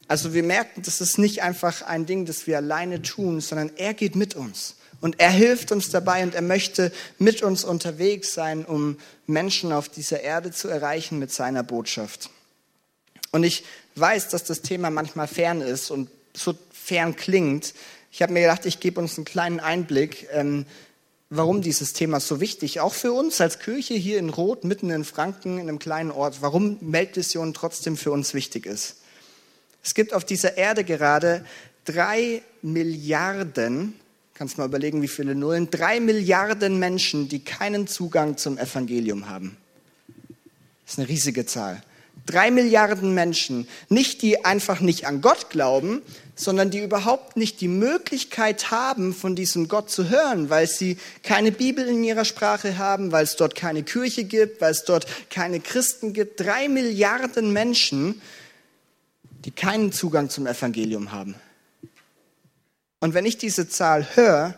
S2: Also wir merken, das ist nicht einfach ein Ding, das wir alleine tun, sondern er geht mit uns. Und er hilft uns dabei und er möchte mit uns unterwegs sein, um Menschen auf dieser Erde zu erreichen mit seiner Botschaft. Und ich weiß, dass das Thema manchmal fern ist und so fern klingt. Ich habe mir gedacht, ich gebe uns einen kleinen Einblick, ähm, warum dieses Thema so wichtig, auch für uns als Kirche hier in Rot, mitten in Franken, in einem kleinen Ort, warum Weltvision trotzdem für uns wichtig ist. Es gibt auf dieser Erde gerade drei Milliarden, kannst mal überlegen, wie viele Nullen, drei Milliarden Menschen, die keinen Zugang zum Evangelium haben. Das ist eine riesige Zahl. Drei Milliarden Menschen, nicht die einfach nicht an Gott glauben, sondern die überhaupt nicht die Möglichkeit haben, von diesem Gott zu hören, weil sie keine Bibel in ihrer Sprache haben, weil es dort keine Kirche gibt, weil es dort keine Christen gibt. Drei Milliarden Menschen, die keinen Zugang zum Evangelium haben. Und wenn ich diese Zahl höre,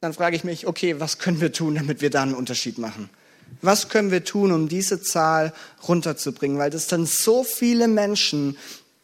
S2: dann frage ich mich, okay, was können wir tun, damit wir da einen Unterschied machen? Was können wir tun, um diese Zahl runterzubringen? Weil das sind so viele Menschen,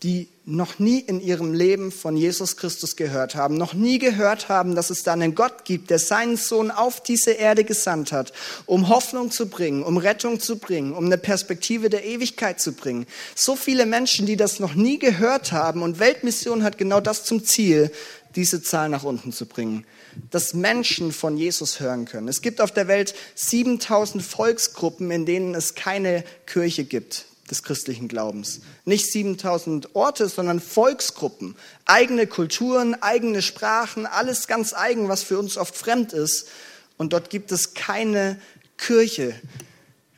S2: die noch nie in ihrem Leben von Jesus Christus gehört haben, noch nie gehört haben, dass es da einen Gott gibt, der seinen Sohn auf diese Erde gesandt hat, um Hoffnung zu bringen, um Rettung zu bringen, um eine Perspektive der Ewigkeit zu bringen. So viele Menschen, die das noch nie gehört haben und Weltmission hat genau das zum Ziel, diese Zahl nach unten zu bringen dass Menschen von Jesus hören können. Es gibt auf der Welt 7000 Volksgruppen, in denen es keine Kirche gibt des christlichen Glaubens. Nicht 7000 Orte, sondern Volksgruppen. Eigene Kulturen, eigene Sprachen, alles ganz eigen, was für uns oft fremd ist. Und dort gibt es keine Kirche.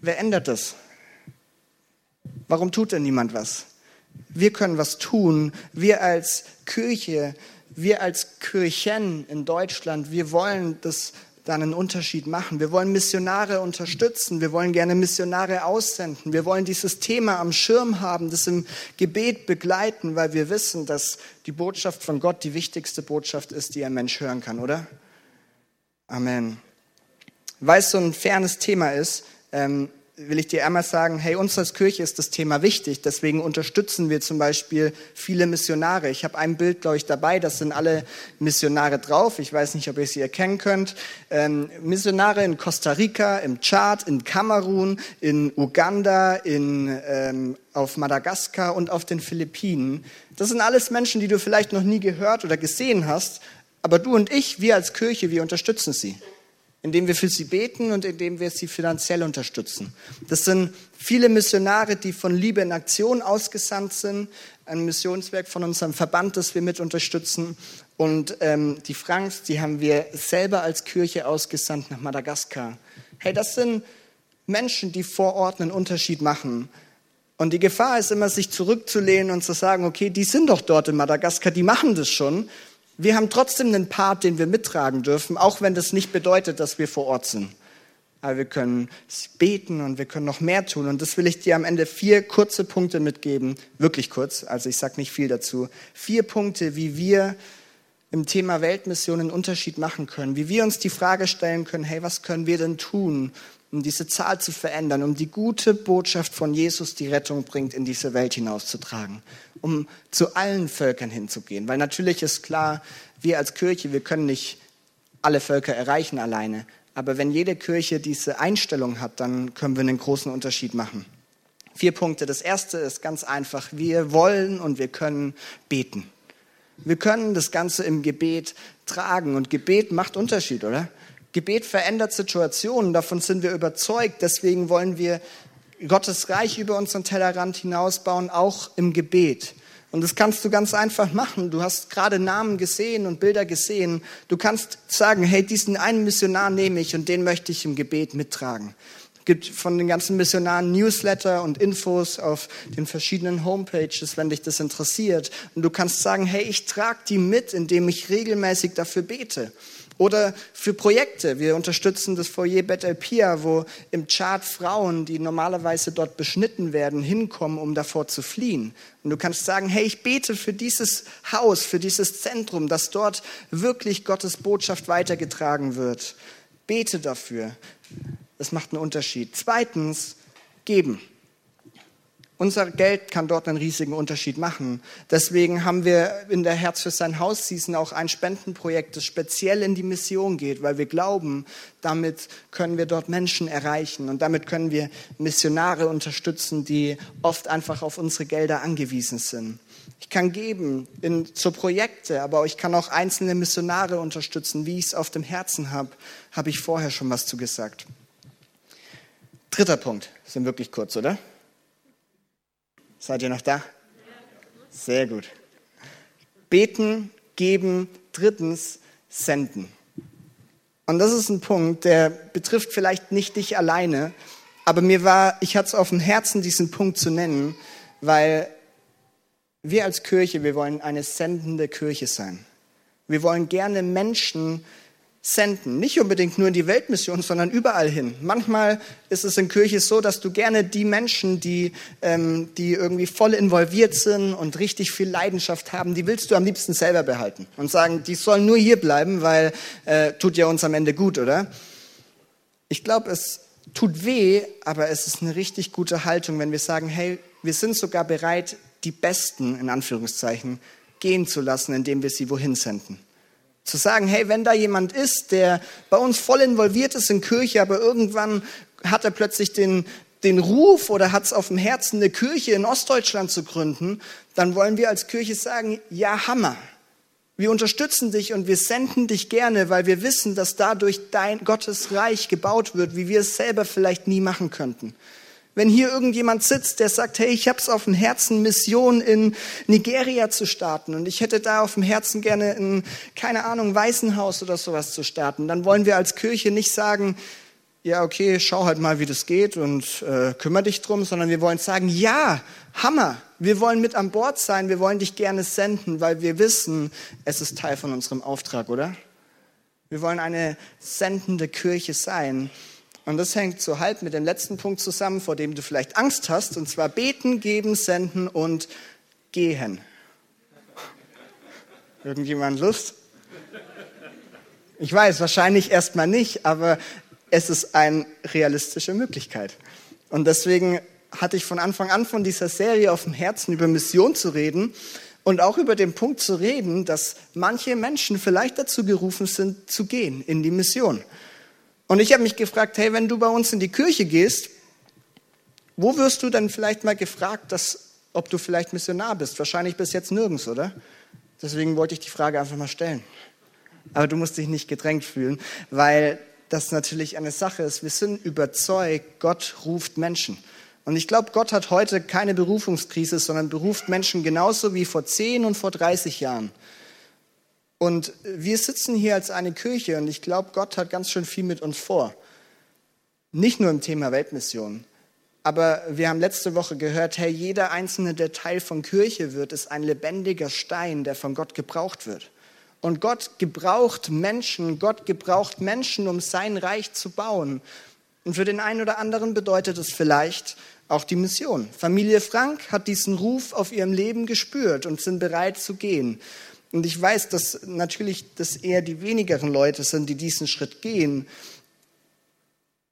S2: Wer ändert das? Warum tut denn niemand was? Wir können was tun. Wir als Kirche wir als Kirchen in Deutschland, wir wollen das dann einen Unterschied machen. Wir wollen Missionare unterstützen. Wir wollen gerne Missionare aussenden. Wir wollen dieses Thema am Schirm haben, das im Gebet begleiten, weil wir wissen, dass die Botschaft von Gott die wichtigste Botschaft ist, die ein Mensch hören kann, oder? Amen. Weil es so ein fernes Thema ist, ähm, will ich dir einmal sagen, hey, uns als Kirche ist das Thema wichtig, deswegen unterstützen wir zum Beispiel viele Missionare. Ich habe ein Bild, glaube ich, dabei, das sind alle Missionare drauf. Ich weiß nicht, ob ihr sie erkennen könnt. Ähm, Missionare in Costa Rica, im Tschad, in Kamerun, in Uganda, in, ähm, auf Madagaskar und auf den Philippinen. Das sind alles Menschen, die du vielleicht noch nie gehört oder gesehen hast, aber du und ich, wir als Kirche, wir unterstützen sie indem wir für sie beten und indem wir sie finanziell unterstützen. Das sind viele Missionare, die von Liebe in Aktion ausgesandt sind, ein Missionswerk von unserem Verband, das wir mit unterstützen. Und ähm, die Franks, die haben wir selber als Kirche ausgesandt nach Madagaskar. Hey, das sind Menschen, die vor Ort einen Unterschied machen. Und die Gefahr ist immer, sich zurückzulehnen und zu sagen, okay, die sind doch dort in Madagaskar, die machen das schon. Wir haben trotzdem einen Part, den wir mittragen dürfen, auch wenn das nicht bedeutet, dass wir vor Ort sind. aber wir können beten und wir können noch mehr tun. Und das will ich dir am Ende vier kurze Punkte mitgeben, wirklich kurz, also ich sage nicht viel dazu. Vier Punkte, wie wir im Thema Weltmission einen Unterschied machen können, wie wir uns die Frage stellen können, hey, was können wir denn tun, um diese Zahl zu verändern, um die gute Botschaft von Jesus, die Rettung bringt, in diese Welt hinauszutragen, um zu allen Völkern hinzugehen. Weil natürlich ist klar, wir als Kirche, wir können nicht alle Völker erreichen alleine. Aber wenn jede Kirche diese Einstellung hat, dann können wir einen großen Unterschied machen. Vier Punkte. Das erste ist ganz einfach. Wir wollen und wir können beten. Wir können das Ganze im Gebet tragen und Gebet macht Unterschied, oder? Gebet verändert Situationen, davon sind wir überzeugt. Deswegen wollen wir Gottes Reich über unseren Tellerrand hinausbauen, auch im Gebet. Und das kannst du ganz einfach machen. Du hast gerade Namen gesehen und Bilder gesehen. Du kannst sagen, hey, diesen einen Missionar nehme ich und den möchte ich im Gebet mittragen gibt von den ganzen Missionaren Newsletter und Infos auf den verschiedenen Homepages, wenn dich das interessiert. Und du kannst sagen, hey, ich trage die mit, indem ich regelmäßig dafür bete. Oder für Projekte. Wir unterstützen das Foyer Betel Pia, wo im Chart Frauen, die normalerweise dort beschnitten werden, hinkommen, um davor zu fliehen. Und du kannst sagen, hey, ich bete für dieses Haus, für dieses Zentrum, dass dort wirklich Gottes Botschaft weitergetragen wird. Bete dafür. Das macht einen Unterschied. Zweitens, geben. Unser Geld kann dort einen riesigen Unterschied machen. Deswegen haben wir in der Herz für sein Haus Season auch ein Spendenprojekt, das speziell in die Mission geht, weil wir glauben, damit können wir dort Menschen erreichen und damit können wir Missionare unterstützen, die oft einfach auf unsere Gelder angewiesen sind. Ich kann geben in, zu Projekte, aber ich kann auch einzelne Missionare unterstützen, wie ich es auf dem Herzen habe, habe ich vorher schon was zu gesagt. Dritter Punkt, sind wirklich kurz, oder? Seid ihr noch da? Sehr gut. Beten, geben, drittens senden. Und das ist ein Punkt, der betrifft vielleicht nicht dich alleine, aber mir war, ich hatte es auf dem Herzen, diesen Punkt zu nennen, weil wir als Kirche, wir wollen eine sendende Kirche sein. Wir wollen gerne Menschen senden. Nicht unbedingt nur in die Weltmission, sondern überall hin. Manchmal ist es in Kirche so, dass du gerne die Menschen, die, ähm, die irgendwie voll involviert sind und richtig viel Leidenschaft haben, die willst du am liebsten selber behalten und sagen, die sollen nur hier bleiben, weil äh, tut ja uns am Ende gut, oder? Ich glaube, es tut weh, aber es ist eine richtig gute Haltung, wenn wir sagen, hey, wir sind sogar bereit, die Besten, in Anführungszeichen, gehen zu lassen, indem wir sie wohin senden. Zu sagen, hey, wenn da jemand ist, der bei uns voll involviert ist in Kirche, aber irgendwann hat er plötzlich den, den Ruf oder hat es auf dem Herzen, eine Kirche in Ostdeutschland zu gründen, dann wollen wir als Kirche sagen, ja, Hammer. Wir unterstützen dich und wir senden dich gerne, weil wir wissen, dass dadurch dein Gottes Reich gebaut wird, wie wir es selber vielleicht nie machen könnten wenn hier irgendjemand sitzt, der sagt, hey, ich habe es auf dem Herzen, Mission in Nigeria zu starten und ich hätte da auf dem Herzen gerne ein, keine Ahnung, Waisenhaus oder sowas zu starten, dann wollen wir als Kirche nicht sagen, ja, okay, schau halt mal, wie das geht und äh, kümmere dich drum, sondern wir wollen sagen, ja, Hammer, wir wollen mit an Bord sein, wir wollen dich gerne senden, weil wir wissen, es ist Teil von unserem Auftrag, oder? Wir wollen eine sendende Kirche sein. Und das hängt so halb mit dem letzten Punkt zusammen, vor dem du vielleicht Angst hast, und zwar beten, geben, senden und gehen. Irgendjemand Lust? Ich weiß, wahrscheinlich erstmal nicht, aber es ist eine realistische Möglichkeit. Und deswegen hatte ich von Anfang an von dieser Serie auf dem Herzen, über Mission zu reden und auch über den Punkt zu reden, dass manche Menschen vielleicht dazu gerufen sind, zu gehen in die Mission. Und ich habe mich gefragt, hey, wenn du bei uns in die Kirche gehst, wo wirst du dann vielleicht mal gefragt, dass, ob du vielleicht Missionar bist? Wahrscheinlich bis jetzt nirgends, oder? Deswegen wollte ich die Frage einfach mal stellen. Aber du musst dich nicht gedrängt fühlen, weil das natürlich eine Sache ist. Wir sind überzeugt, Gott ruft Menschen. Und ich glaube, Gott hat heute keine Berufungskrise, sondern beruft Menschen genauso wie vor 10 und vor 30 Jahren. Und wir sitzen hier als eine Kirche und ich glaube, Gott hat ganz schön viel mit uns vor. Nicht nur im Thema Weltmission. Aber wir haben letzte Woche gehört, hey, jeder einzelne, der Teil von Kirche wird, ist ein lebendiger Stein, der von Gott gebraucht wird. Und Gott gebraucht Menschen, Gott gebraucht Menschen, um sein Reich zu bauen. Und für den einen oder anderen bedeutet es vielleicht auch die Mission. Familie Frank hat diesen Ruf auf ihrem Leben gespürt und sind bereit zu gehen. Und ich weiß, dass natürlich das eher die wenigeren Leute sind, die diesen Schritt gehen.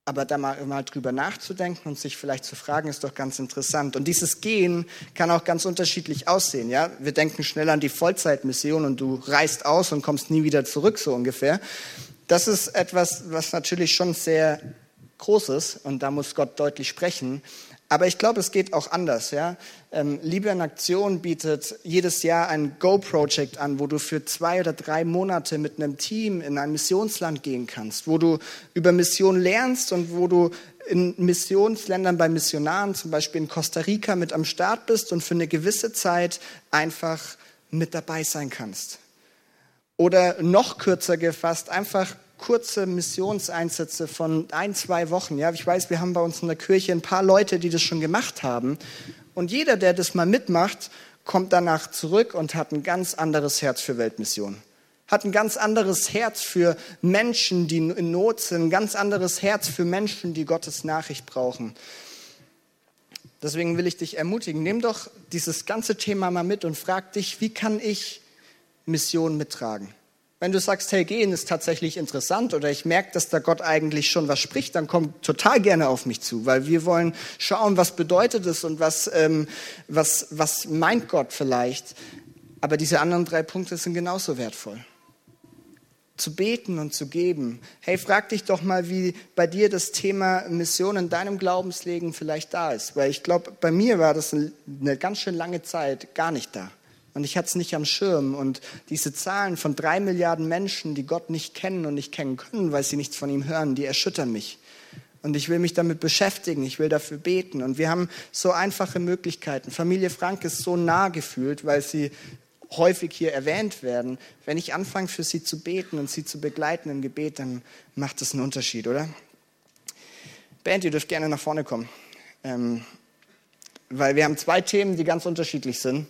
S2: Aber da mal, mal drüber nachzudenken und sich vielleicht zu fragen, ist doch ganz interessant. Und dieses Gehen kann auch ganz unterschiedlich aussehen. Ja, wir denken schnell an die Vollzeitmission und du reist aus und kommst nie wieder zurück, so ungefähr. Das ist etwas, was natürlich schon sehr groß ist und da muss Gott deutlich sprechen. Aber ich glaube, es geht auch anders. Ja? Ähm, Liebe in Aktion bietet jedes Jahr ein Go-Project an, wo du für zwei oder drei Monate mit einem Team in ein Missionsland gehen kannst, wo du über Mission lernst und wo du in Missionsländern bei Missionaren, zum Beispiel in Costa Rica, mit am Start bist und für eine gewisse Zeit einfach mit dabei sein kannst. Oder noch kürzer gefasst, einfach kurze Missionseinsätze von ein, zwei Wochen. Ja, ich weiß, wir haben bei uns in der Kirche ein paar Leute, die das schon gemacht haben. Und jeder, der das mal mitmacht, kommt danach zurück und hat ein ganz anderes Herz für Weltmission. Hat ein ganz anderes Herz für Menschen, die in Not sind, ein ganz anderes Herz für Menschen, die Gottes Nachricht brauchen. Deswegen will ich dich ermutigen, nimm doch dieses ganze Thema mal mit und frag dich, wie kann ich Mission mittragen? Wenn du sagst, hey, gehen ist tatsächlich interessant oder ich merke, dass da Gott eigentlich schon was spricht, dann komm total gerne auf mich zu, weil wir wollen schauen, was bedeutet es und was, ähm, was, was meint Gott vielleicht. Aber diese anderen drei Punkte sind genauso wertvoll. Zu beten und zu geben. Hey, frag dich doch mal, wie bei dir das Thema Mission in deinem Glaubensleben vielleicht da ist. Weil ich glaube, bei mir war das eine ganz schön lange Zeit gar nicht da. Und ich hatte es nicht am Schirm. Und diese Zahlen von drei Milliarden Menschen, die Gott nicht kennen und nicht kennen können, weil sie nichts von ihm hören, die erschüttern mich. Und ich will mich damit beschäftigen, ich will dafür beten. Und wir haben so einfache Möglichkeiten. Familie Frank ist so nah gefühlt, weil sie häufig hier erwähnt werden. Wenn ich anfange, für sie zu beten und sie zu begleiten im Gebet, dann macht das einen Unterschied, oder? Band, ihr dürft gerne nach vorne kommen. Ähm, weil wir haben zwei Themen, die ganz unterschiedlich sind.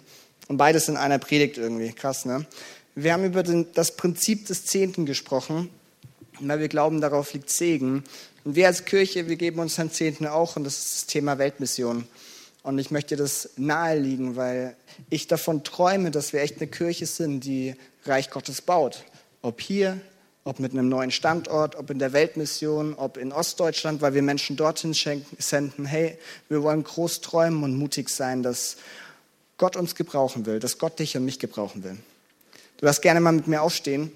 S2: Und beides in einer Predigt irgendwie. Krass, ne? Wir haben über den, das Prinzip des Zehnten gesprochen, weil wir glauben, darauf liegt Segen. Und wir als Kirche, wir geben uns den Zehnten auch und das ist das Thema Weltmission. Und ich möchte das naheliegen, weil ich davon träume, dass wir echt eine Kirche sind, die Reich Gottes baut. Ob hier, ob mit einem neuen Standort, ob in der Weltmission, ob in Ostdeutschland, weil wir Menschen dorthin schenken, senden. Hey, wir wollen groß träumen und mutig sein, dass Gott uns gebrauchen will, dass Gott dich und mich gebrauchen will. Du darfst gerne mal mit mir aufstehen,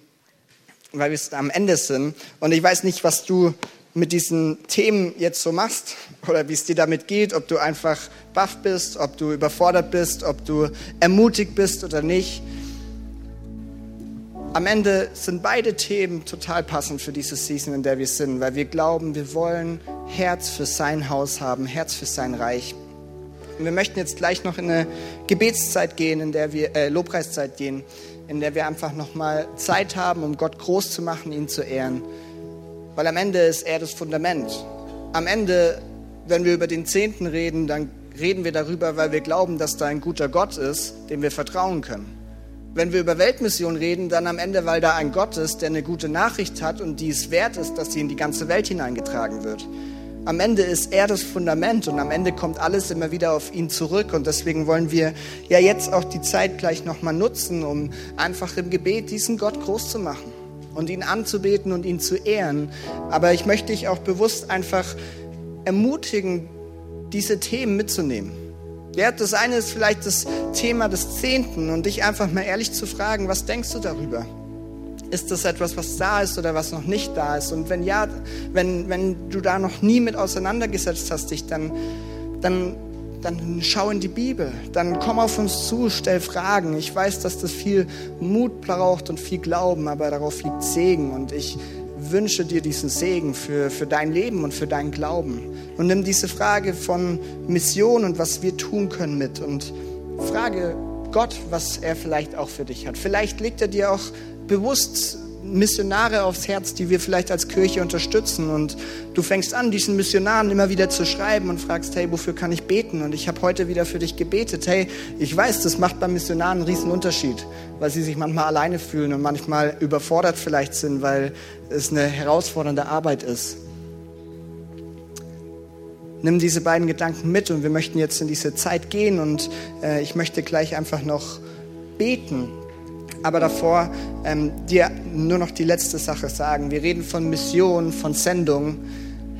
S2: weil wir am Ende sind. Und ich weiß nicht, was du mit diesen Themen jetzt so machst oder wie es dir damit geht, ob du einfach baff bist, ob du überfordert bist, ob du ermutigt bist oder nicht. Am Ende sind beide Themen total passend für diese Season, in der wir sind, weil wir glauben, wir wollen Herz für sein Haus haben, Herz für sein Reich. Und wir möchten jetzt gleich noch in eine Gebetszeit gehen, in der wir äh, Lobpreiszeit gehen, in der wir einfach noch mal Zeit haben, um Gott groß zu machen, ihn zu ehren. Weil am Ende ist er das Fundament. Am Ende, wenn wir über den Zehnten reden, dann reden wir darüber, weil wir glauben, dass da ein guter Gott ist, dem wir vertrauen können. Wenn wir über Weltmission reden, dann am Ende, weil da ein Gott ist, der eine gute Nachricht hat und die es wert ist, dass sie in die ganze Welt hineingetragen wird. Am Ende ist er das Fundament und am Ende kommt alles immer wieder auf ihn zurück. Und deswegen wollen wir ja jetzt auch die Zeit gleich nochmal nutzen, um einfach im Gebet diesen Gott groß zu machen und ihn anzubeten und ihn zu ehren. Aber ich möchte dich auch bewusst einfach ermutigen, diese Themen mitzunehmen. Ja, das eine ist vielleicht das Thema des Zehnten und dich einfach mal ehrlich zu fragen, was denkst du darüber? Ist das etwas, was da ist oder was noch nicht da ist? Und wenn ja, wenn, wenn du da noch nie mit auseinandergesetzt hast, dich, dann, dann, dann schau in die Bibel. Dann komm auf uns zu, stell Fragen. Ich weiß, dass das viel Mut braucht und viel Glauben, aber darauf liegt Segen. Und ich wünsche dir diesen Segen für, für dein Leben und für deinen Glauben. Und nimm diese Frage von Mission und was wir tun können mit und frage Gott, was er vielleicht auch für dich hat. Vielleicht legt er dir auch bewusst Missionare aufs Herz, die wir vielleicht als Kirche unterstützen. Und du fängst an, diesen Missionaren immer wieder zu schreiben und fragst, hey, wofür kann ich beten? Und ich habe heute wieder für dich gebetet. Hey, ich weiß, das macht beim Missionaren einen riesen Unterschied, weil sie sich manchmal alleine fühlen und manchmal überfordert vielleicht sind, weil es eine herausfordernde Arbeit ist. nimm diese beiden Gedanken mit und wir möchten jetzt in diese Zeit gehen und äh, ich möchte gleich einfach noch beten. Aber davor ähm, dir nur noch die letzte Sache sagen. Wir reden von Mission, von Sendung.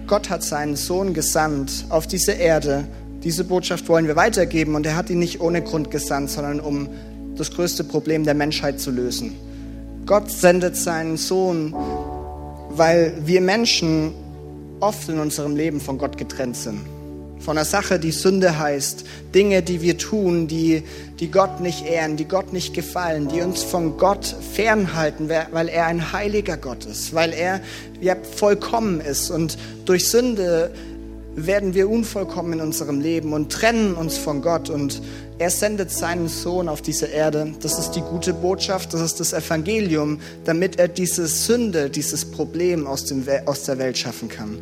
S2: Gott hat seinen Sohn gesandt auf diese Erde. Diese Botschaft wollen wir weitergeben und er hat ihn nicht ohne Grund gesandt, sondern um das größte Problem der Menschheit zu lösen. Gott sendet seinen Sohn, weil wir Menschen oft in unserem Leben von Gott getrennt sind. Von einer Sache, die Sünde heißt, Dinge, die wir tun, die, die Gott nicht ehren, die Gott nicht gefallen, die uns von Gott fernhalten, weil er ein heiliger Gott ist, weil er ja, vollkommen ist. Und durch Sünde werden wir unvollkommen in unserem Leben und trennen uns von Gott. Und er sendet seinen Sohn auf diese Erde. Das ist die gute Botschaft, das ist das Evangelium, damit er diese Sünde, dieses Problem aus, dem, aus der Welt schaffen kann.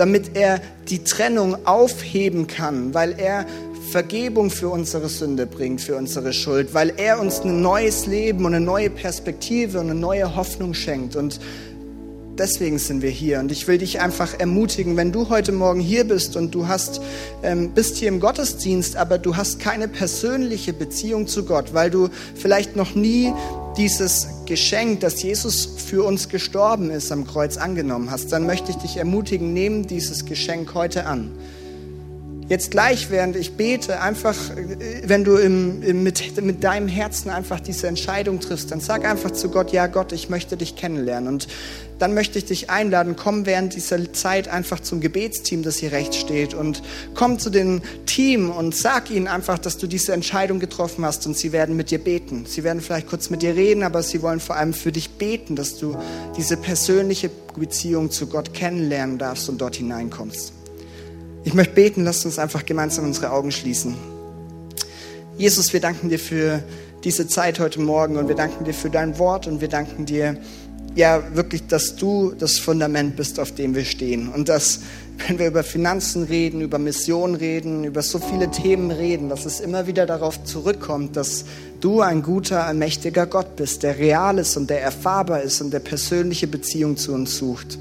S2: Damit er die Trennung aufheben kann, weil er Vergebung für unsere Sünde bringt, für unsere Schuld, weil er uns ein neues Leben und eine neue Perspektive und eine neue Hoffnung schenkt. Und deswegen sind wir hier. Und ich will dich einfach ermutigen, wenn du heute Morgen hier bist und du hast, ähm, bist hier im Gottesdienst, aber du hast keine persönliche Beziehung zu Gott, weil du vielleicht noch nie dieses Geschenk, dass Jesus für uns gestorben ist, am Kreuz angenommen hast, dann möchte ich dich ermutigen, nimm dieses Geschenk heute an jetzt gleich, während ich bete, einfach, äh, wenn du im, im, mit, mit deinem Herzen einfach diese Entscheidung triffst, dann sag einfach zu Gott, ja Gott, ich möchte dich kennenlernen. Und dann möchte ich dich einladen, komm während dieser Zeit einfach zum Gebetsteam, das hier rechts steht und komm zu dem Team und sag ihnen einfach, dass du diese Entscheidung getroffen hast und sie werden mit dir beten. Sie werden vielleicht kurz mit dir reden, aber sie wollen vor allem für dich beten, dass du diese persönliche Beziehung zu Gott kennenlernen darfst und dort hineinkommst. Ich möchte beten, lasst uns einfach gemeinsam unsere Augen schließen. Jesus, wir danken dir für diese Zeit heute Morgen und wir danken dir für dein Wort und wir danken dir, ja, wirklich, dass du das Fundament bist, auf dem wir stehen. Und dass, wenn wir über Finanzen reden, über Mission reden, über so viele Themen reden, dass es immer wieder darauf zurückkommt, dass du ein guter, allmächtiger Gott bist, der real ist und der erfahrbar ist und der persönliche Beziehung zu uns sucht.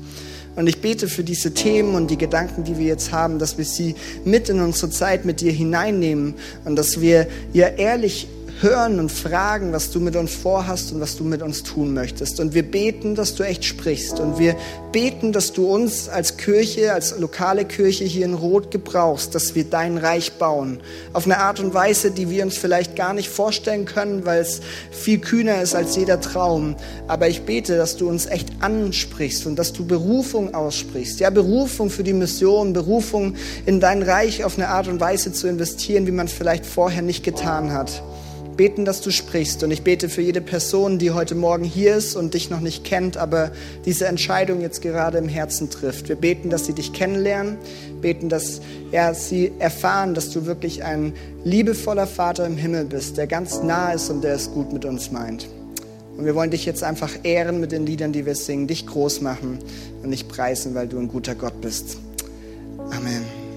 S2: Und ich bete für diese Themen und die Gedanken, die wir jetzt haben, dass wir sie mit in unsere Zeit mit dir hineinnehmen und dass wir ja ehrlich hören und fragen, was du mit uns vorhast und was du mit uns tun möchtest. Und wir beten, dass du echt sprichst. Und wir beten, dass du uns als Kirche, als lokale Kirche hier in Rot gebrauchst, dass wir dein Reich bauen. Auf eine Art und Weise, die wir uns vielleicht gar nicht vorstellen können, weil es viel kühner ist als jeder Traum. Aber ich bete, dass du uns echt ansprichst und dass du Berufung aussprichst. Ja, Berufung für die Mission, Berufung in dein Reich auf eine Art und Weise zu investieren, wie man vielleicht vorher nicht getan hat beten, dass du sprichst. Und ich bete für jede Person, die heute Morgen hier ist und dich noch nicht kennt, aber diese Entscheidung jetzt gerade im Herzen trifft. Wir beten, dass sie dich kennenlernen, beten, dass ja, sie erfahren, dass du wirklich ein liebevoller Vater im Himmel bist, der ganz nah ist und der es gut mit uns meint. Und wir wollen dich jetzt einfach ehren mit den Liedern, die wir singen, dich groß machen und dich preisen, weil du ein guter Gott bist. Amen.